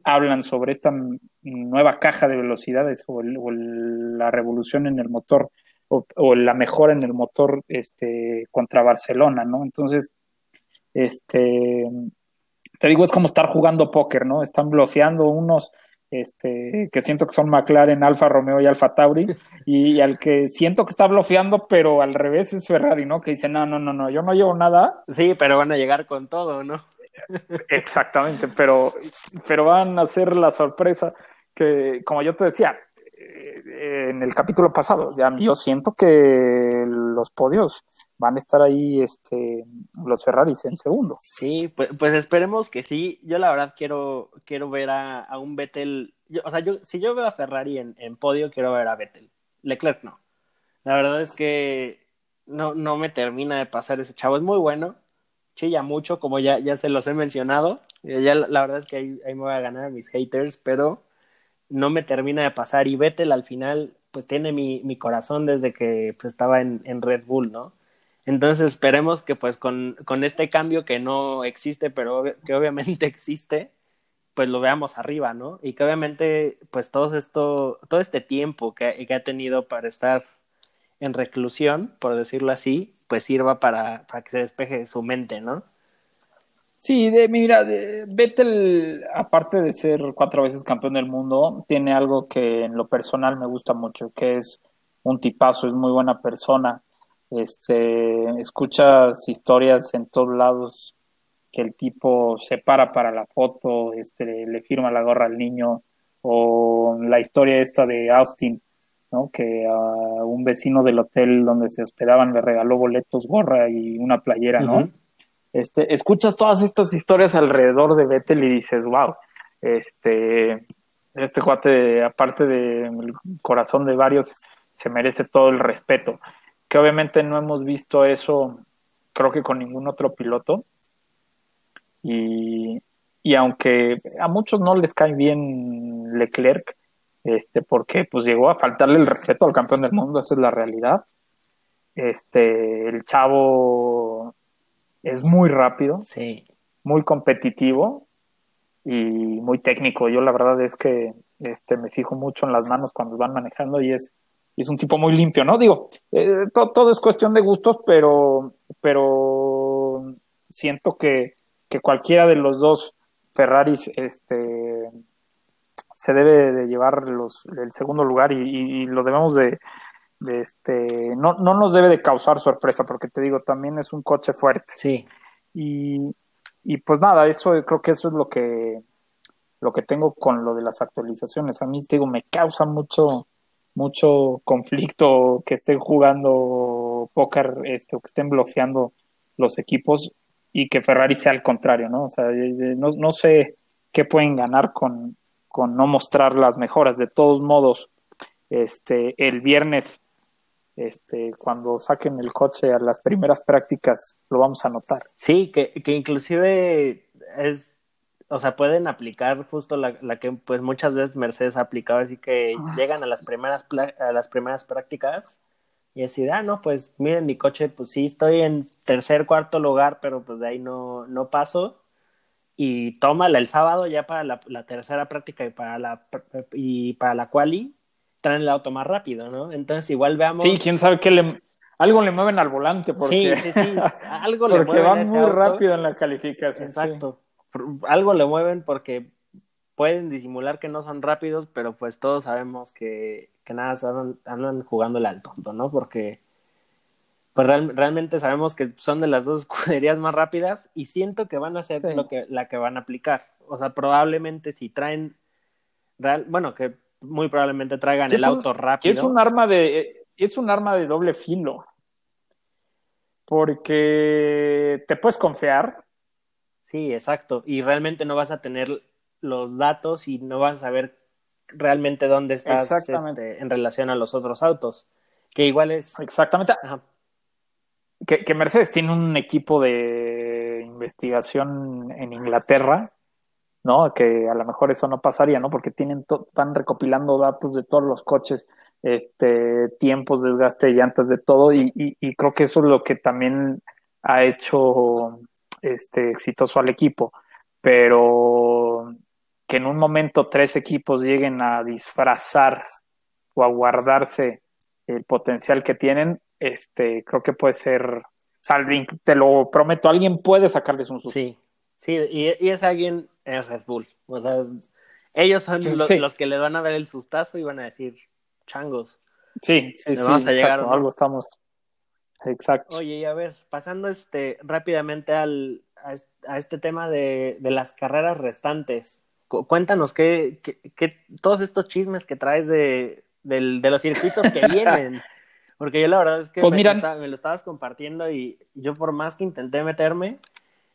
hablan sobre esta nueva caja de velocidades o, la revolución en el motor o, la mejora en el motor este, contra Barcelona, ¿no? Entonces, este, te digo, es como estar jugando póker, ¿no? Están bloqueando unos este, que siento que son McLaren, Alfa Romeo y Alfa Tauri, y, al que siento que está bloqueando, pero al revés es Ferrari, ¿no? Que dice, no, no, no, no, yo no llevo nada. Sí, pero van a llegar con todo, ¿no? Exactamente, pero, pero van a ser la sorpresa que, como yo te decía eh, en el capítulo pasado, ya yo siento que los podios van a estar ahí este, los Ferraris en segundo. Sí, pues, pues esperemos que sí. Yo la verdad quiero, quiero ver a, a un Vettel. o sea, yo, si yo veo a Ferrari en, en, podio, quiero ver a Vettel. Leclerc no. La verdad es que no, no me termina de pasar ese chavo. Es muy bueno, chilla mucho, como ya, ya se los he mencionado. Ya la, verdad es que ahí, me voy a ganar a mis haters, pero no me termina de pasar. Y Vettel al final, pues tiene mi, mi corazón desde que pues, estaba en, en, Red Bull, ¿no? Entonces esperemos que pues con, con este cambio que no existe, pero que obviamente existe, pues lo veamos arriba, ¿no? Y que obviamente, pues todo esto, todo este tiempo que, que, ha tenido para estar en reclusión, por decirlo así, pues sirva para, para que se despeje su mente, ¿no? Sí, de, mira, de, Vettel, aparte de ser cuatro veces campeón del mundo, tiene algo que en lo personal me gusta mucho, que es un tipazo, es muy buena persona. Este, escuchas historias en todos lados que el tipo se para para la foto, este, le firma la gorra al niño, o la historia esta de Austin, ¿no? que a un vecino del hotel donde se hospedaban le regaló boletos, gorra y una playera, ¿no? Este, escuchas todas estas historias alrededor de Vettel y dices, wow, este, este cuate, aparte del corazón de varios, se merece todo el respeto. Que obviamente no hemos visto eso, creo que con ningún otro piloto. Y, y aunque a muchos no les cae bien Leclerc, este, porque pues llegó a faltarle el respeto al campeón del mundo, esa es la realidad. Este, el chavo es muy rápido, sí. muy competitivo y muy técnico. Yo la verdad es que este, me fijo mucho en las manos cuando van manejando y es, es un tipo muy limpio, ¿no? Digo, eh, todo es cuestión de gustos, pero, pero siento que, que cualquiera de los dos Ferraris este, se debe de llevar los, el segundo lugar y, y lo debemos de, este, no, no nos debe de causar sorpresa, porque te digo, también es un coche fuerte. Sí. Y, y pues nada, eso creo que eso es lo que lo que tengo con lo de las actualizaciones. A mí te digo, me causa mucho, mucho conflicto que estén jugando póker, este, o que estén bloqueando los equipos y que Ferrari sea al contrario, ¿no? O sea, no, no sé qué pueden ganar con, con no mostrar las mejoras. De todos modos, este, el viernes este, cuando saquen el coche a las primeras prácticas, lo vamos a notar. Sí, que, que inclusive es, o sea, pueden aplicar justo la, la que pues muchas veces Mercedes ha aplicado, así que ah. llegan a las primeras a las primeras prácticas y decir, ah, no, pues miren mi coche, pues sí, estoy en tercer, cuarto lugar, pero pues de ahí no, no paso. Y tómala el sábado ya para la, la tercera práctica y para la y para la quali traen el auto más rápido, ¿no? Entonces igual veamos. Sí, quién sabe qué le algo le mueven al volante porque sí, sí, sí. Algo le porque van muy rápido en la calificación. Exacto. Algo le mueven porque pueden disimular que no son rápidos, pero pues todos sabemos que, que nada andan, andan jugándole al tonto, ¿no? Porque pues realmente sabemos que son de las dos escuderías más rápidas y siento que van a ser lo que, la que van a aplicar. O sea, probablemente si traen, real, bueno, que muy probablemente traigan el auto rápido. Es un arma de, es un arma de doble filo. Porque te puedes confiar. Sí, exacto. Y realmente no vas a tener los datos y no vas a saber realmente dónde estás este, en relación a los otros autos. Que igual es. Exactamente. Que, Mercedes tiene un equipo de investigación en Inglaterra ¿no? Que a lo mejor eso no pasaría, ¿no? Porque tienen van recopilando datos de todos los coches, este, tiempos, desgaste de llantas, de todo, y, y, creo que eso es lo que también ha hecho este, exitoso al equipo. Pero que en un momento tres equipos lleguen a disfrazar o a guardarse el potencial que tienen, este, creo que puede ser, te lo prometo, alguien puede sacarles un susto. Sí, sí, y, y es alguien es Red Bull. O sea, ellos son los, que le van a dar el sustazo y van a decir, changos. Sí, sí, sí. Vamos a llegar. Algo estamos. Exacto. Oye, y a ver, pasando este rápidamente al, a, este tema de, de, las carreras restantes. Cuéntanos qué, qué, todos estos chismes que traes de, de los circuitos que vienen. Porque yo la verdad es que pues me, me, lo estabas compartiendo y yo por más que intenté meterme,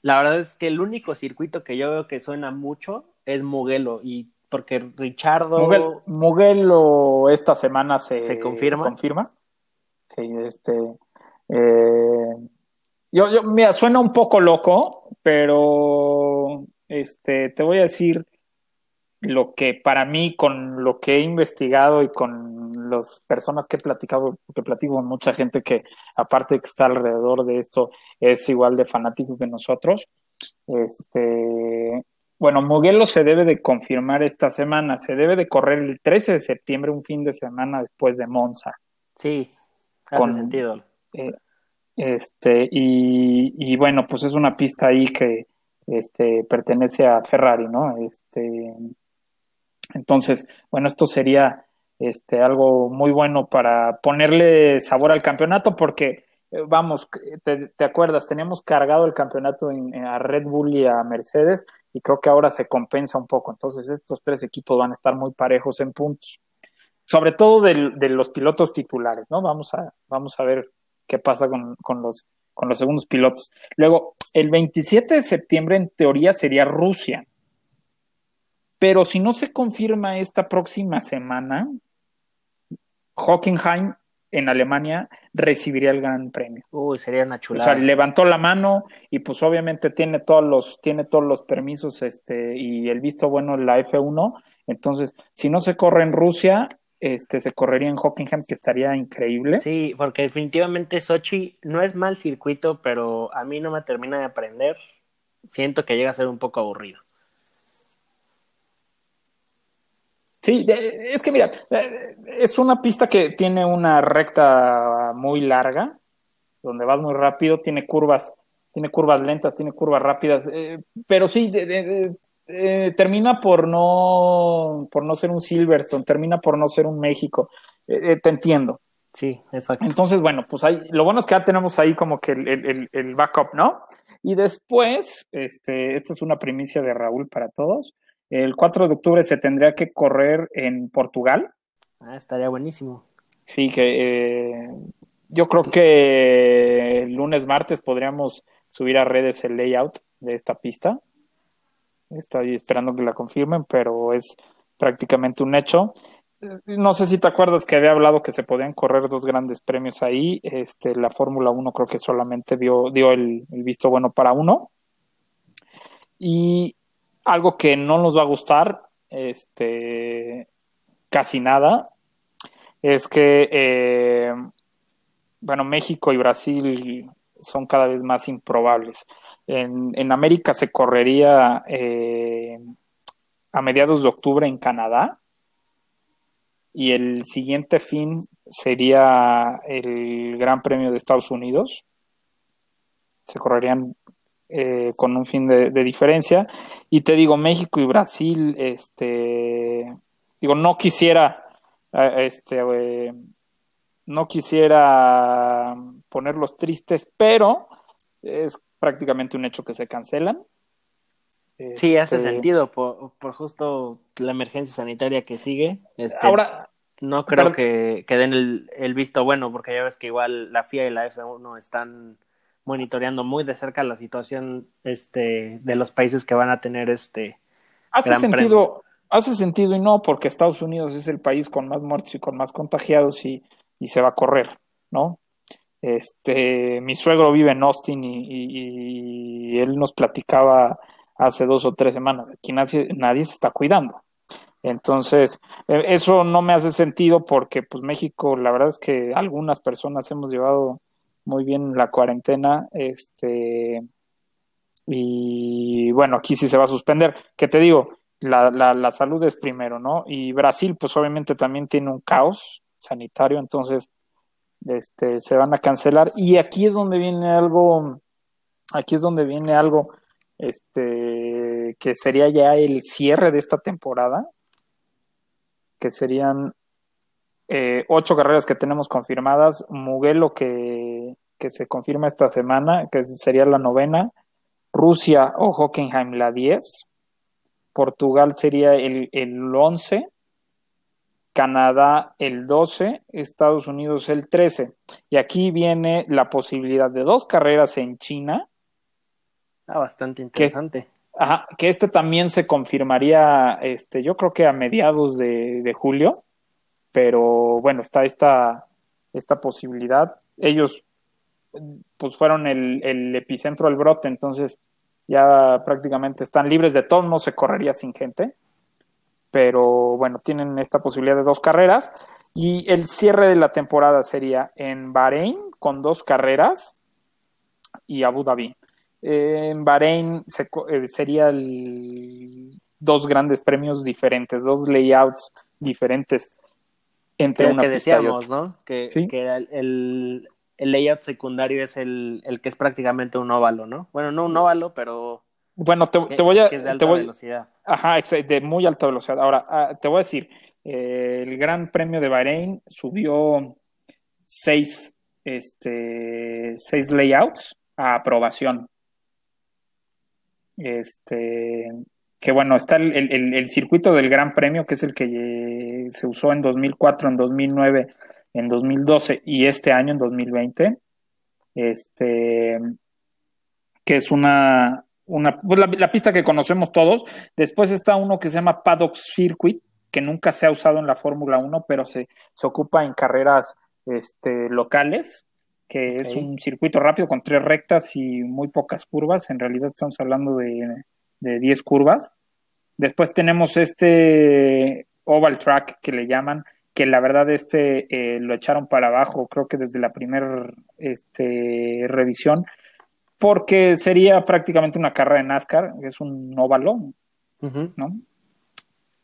la verdad es que el único circuito que yo veo que suena mucho es Mugello y porque Richardo Mugello, esta semana se, ¿Se confirma. confirma. Sí, este eh, yo, yo, mira, suena un poco loco, pero este te voy a decir lo que para mí, con lo que he investigado y con las personas que he platicado, que platico con mucha gente que aparte que está alrededor de esto es igual de fanático que nosotros, este, bueno, Mugello se debe de confirmar esta semana, se debe de correr el 13 de septiembre, un fin de semana después de Monza. Sí, hace con, sentido. Eh, este, y, y, bueno, pues es una pista ahí que este, pertenece a Ferrari, ¿no? Este, entonces, bueno, esto sería este, algo muy bueno para ponerle sabor al campeonato porque, eh, vamos, te, acuerdas, teníamos cargado el campeonato a Red Bull y a Mercedes y creo que ahora se compensa un poco. Entonces, estos tres equipos van a estar muy parejos en puntos. Sobre todo de, los pilotos titulares, ¿no? Vamos a, vamos a ver qué pasa con, con los con los segundos pilotos. Luego, el 27 de septiembre en teoría sería Rusia. Pero si no se confirma esta próxima semana, Hockenheim en Alemania recibiría el gran premio. Uy, sería una chulada. O sea, levantó la mano y pues obviamente tiene todos los, tiene todos los permisos este, y el visto bueno en la F1. Entonces, si no se corre en Rusia, este, se correría en Hockenheim, que estaría increíble. Sí, porque definitivamente Sochi no es mal circuito, pero a mí no me termina de aprender. Siento que llega a ser un poco aburrido. Sí, es que mira, es una pista que tiene una recta muy larga, donde vas muy rápido, tiene curvas, tiene curvas lentas, tiene curvas rápidas, eh, pero sí, eh, termina por no, por no ser un Silverstone, termina por no ser un México, eh, te entiendo. Sí, exacto. Entonces, bueno, pues ahí, lo bueno es que ya tenemos ahí como que el, el backup, ¿no? Y después, este, esta es una primicia de Raúl para todos. El 4 de octubre se tendría que correr en Portugal. Ah, estaría buenísimo. Sí, que eh, yo creo que el lunes, martes podríamos subir a redes el layout de esta pista. Estoy esperando que la confirmen, pero es prácticamente un hecho. No sé si te acuerdas que había hablado que se podían correr dos grandes premios ahí. Este, la Fórmula 1 creo que solamente dio, dio el, el visto bueno para uno. Y algo que no nos va a gustar, este, casi nada, es que, eh, bueno, México y Brasil son cada vez más improbables. En, América se correría eh, a mediados de octubre en Canadá y el siguiente fin sería el Gran Premio de Estados Unidos. Se correrían eh, con un fin de, diferencia. Y te digo, México y Brasil, este, digo, no quisiera, eh, este, eh, no quisiera ponerlos tristes, pero es prácticamente un hecho que se cancelan. Sí, hace este, sentido, por, por, justo la emergencia sanitaria que sigue. Este, ahora, no creo que, que, den el, el, visto bueno, porque ya ves que igual la FIA y la F1 están monitoreando muy de cerca la situación este, de los países que van a tener este. Hace sentido, hace sentido y no, porque Estados Unidos es el país con más muertos y con más contagiados y, y se va a correr, ¿no? Este, mi suegro vive en Austin y, y, él nos platicaba hace dos o tres semanas, aquí nadie, nadie se está cuidando. Entonces, e, eso no me hace sentido porque pues México, la verdad es que algunas personas hemos llevado muy bien la cuarentena. Este, y bueno, aquí sí se va a suspender. Que te digo, la, la, la salud es primero, ¿no? Y Brasil, pues obviamente también tiene un caos sanitario, entonces este, se van a cancelar. Y aquí es donde viene algo, aquí es donde viene algo, este, que sería ya el cierre de esta temporada, que serían eh, ocho carreras que tenemos confirmadas, Mugello que, que se confirma esta semana, que sería la novena, Rusia o Hockenheim la 10, Portugal sería el, el 11, Canadá el 12, Estados Unidos el 13. Y aquí viene la posibilidad de dos carreras en China. Ah, bastante interesante. Que, ajá, que este también se confirmaría, este, yo creo que a mediados de, de julio pero bueno, está esta, esta posibilidad. Ellos pues fueron el, epicentro del brote, entonces ya prácticamente están libres de todo, no se correría sin gente. pero bueno, tienen esta posibilidad de dos carreras. Y el cierre de la temporada sería en Bahrein con dos carreras y Abu Dhabi. Eh, en Bahrein se, eh, sería dos grandes premios diferentes, dos layouts diferentes entre una que decíamos, ¿no? Que, el, layout secundario es el, que es prácticamente un óvalo, ¿no? Bueno, no un óvalo, pero bueno, te, voy a. de alta velocidad. Ajá, de muy alta velocidad. Ahora, ah, te voy a decir, eh, el Gran Premio de Bahrein subió seis, este, seis layouts a aprobación. Este, que bueno, está el, circuito del Gran Premio, que es el que se usó en 2004, en 2009, en 2012 y este año, en 2020. Este, que es una, una pues, la, pista que conocemos todos. Después está uno que se llama Paddock Circuit, que nunca se ha usado en la Fórmula 1, pero se, se, ocupa en carreras este, locales, que es un circuito rápido con tres rectas y muy pocas curvas. En realidad estamos hablando de, de 10 curvas. Después tenemos este oval track que le llaman, que la verdad este eh, lo echaron para abajo, creo que desde la primera este, revisión porque sería prácticamente una carrera de NASCAR, es un óvalo, ¿no?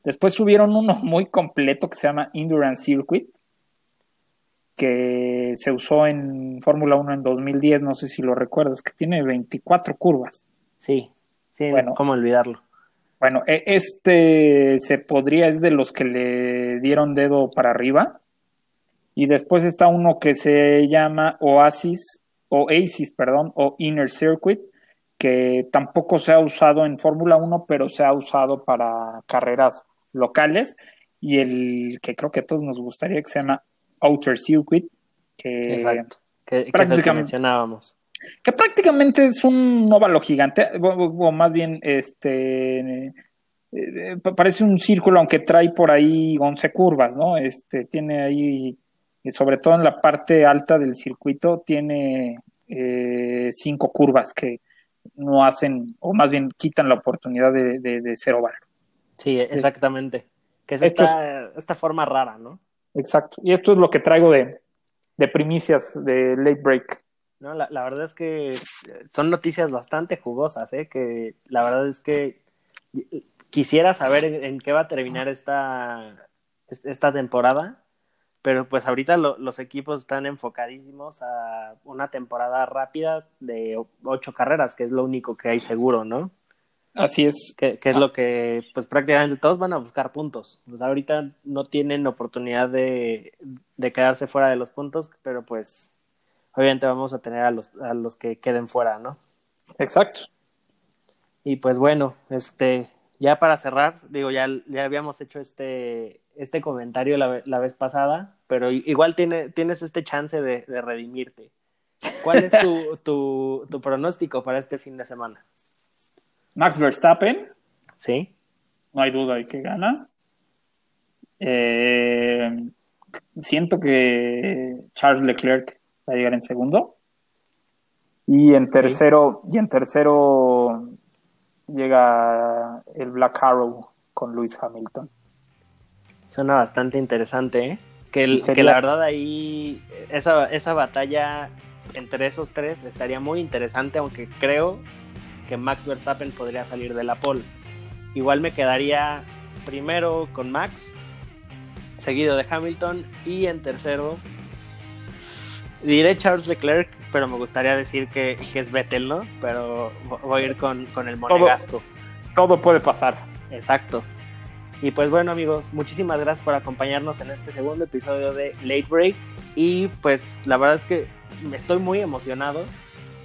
Después subieron uno muy completo que se llama Endurance Circuit, que se usó en Fórmula 1 en 2010, no sé si lo recuerdas, que tiene 24 curvas. Sí, sí, bueno, ¿cómo olvidarlo? Bueno, e, este se podría, es de los que le dieron dedo para arriba. Y después está uno que se llama Oasis o ACIS, perdón, o Inner Circuit, que tampoco se ha usado en Fórmula 1, pero se ha usado para carreras locales. Y el que creo que a todos nos gustaría, que se llama Outer Circuit, que, Exacto. que, prácticamente, mencionábamos. Que prácticamente es un óvalo gigante, o, más bien este eh, parece un círculo, aunque trae por ahí 11 curvas, ¿no? Este tiene ahí y sobre todo en la parte alta del circuito, tiene eh, cinco curvas que no hacen, o más bien quitan la oportunidad de, de, ser oval. Sí, exactamente. Que es esta, esta, forma rara, ¿no? Exacto. Y esto es lo que traigo de, de primicias de late break. No, la, la, verdad es que son noticias bastante jugosas, ¿eh? Que la verdad es que quisiera saber en qué va a terminar esta, esta temporada pero pues ahorita los equipos están enfocadísimos a una temporada rápida de ocho carreras, que es lo único que hay seguro, ¿no? Así es. Que, es lo que, pues prácticamente todos van a buscar puntos. Pues ahorita no tienen oportunidad de, de, quedarse fuera de los puntos, pero pues obviamente vamos a tener a los, a los que queden fuera, ¿no? Exacto. Y pues bueno, este, ya para cerrar, digo, ya, ya habíamos hecho este, este comentario la, la vez pasada, pero igual tiene, tienes este chance de, de redimirte. ¿Cuál es tu, tu, tu, pronóstico para este fin de semana? Max Verstappen. Sí. No hay duda de que gana. Eh, siento que Charles Leclerc va a llegar en segundo. Y en tercero, y en tercero llega el Black Arrow con Lewis Hamilton. Suena bastante interesante, ¿eh? Que, que la verdad ahí, esa, esa batalla entre esos tres estaría muy interesante, aunque creo que Max Verstappen podría salir de la pole. Igual me quedaría primero con Max, seguido de Hamilton y en tercero diré Charles Leclerc, pero me gustaría decir que, es Vettel, ¿no? Pero voy a ir con, el monegasco. todo puede pasar. Exacto. Y pues bueno amigos, muchísimas gracias por acompañarnos en este segundo episodio de Late Break. Y pues la verdad es que me estoy muy emocionado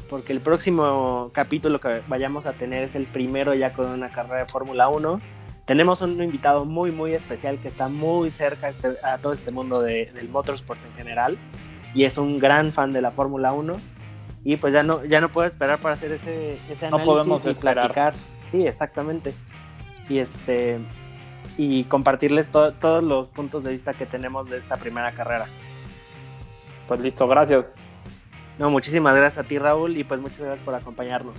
porque el próximo capítulo que vayamos a tener es el primero ya con una carrera de Fórmula 1. Tenemos un invitado muy muy especial que está muy cerca este, a todo este mundo del motorsport en general y es un gran fan de la Fórmula 1 y pues ya no ya no puedo esperar para hacer ese, ese análisis no podemos y platicar. Sí, exactamente. Y este y compartirles todos los puntos de vista que tenemos de esta primera carrera. Pues listo, gracias. No, muchísimas gracias a ti Raúl y pues muchas gracias por acompañarnos.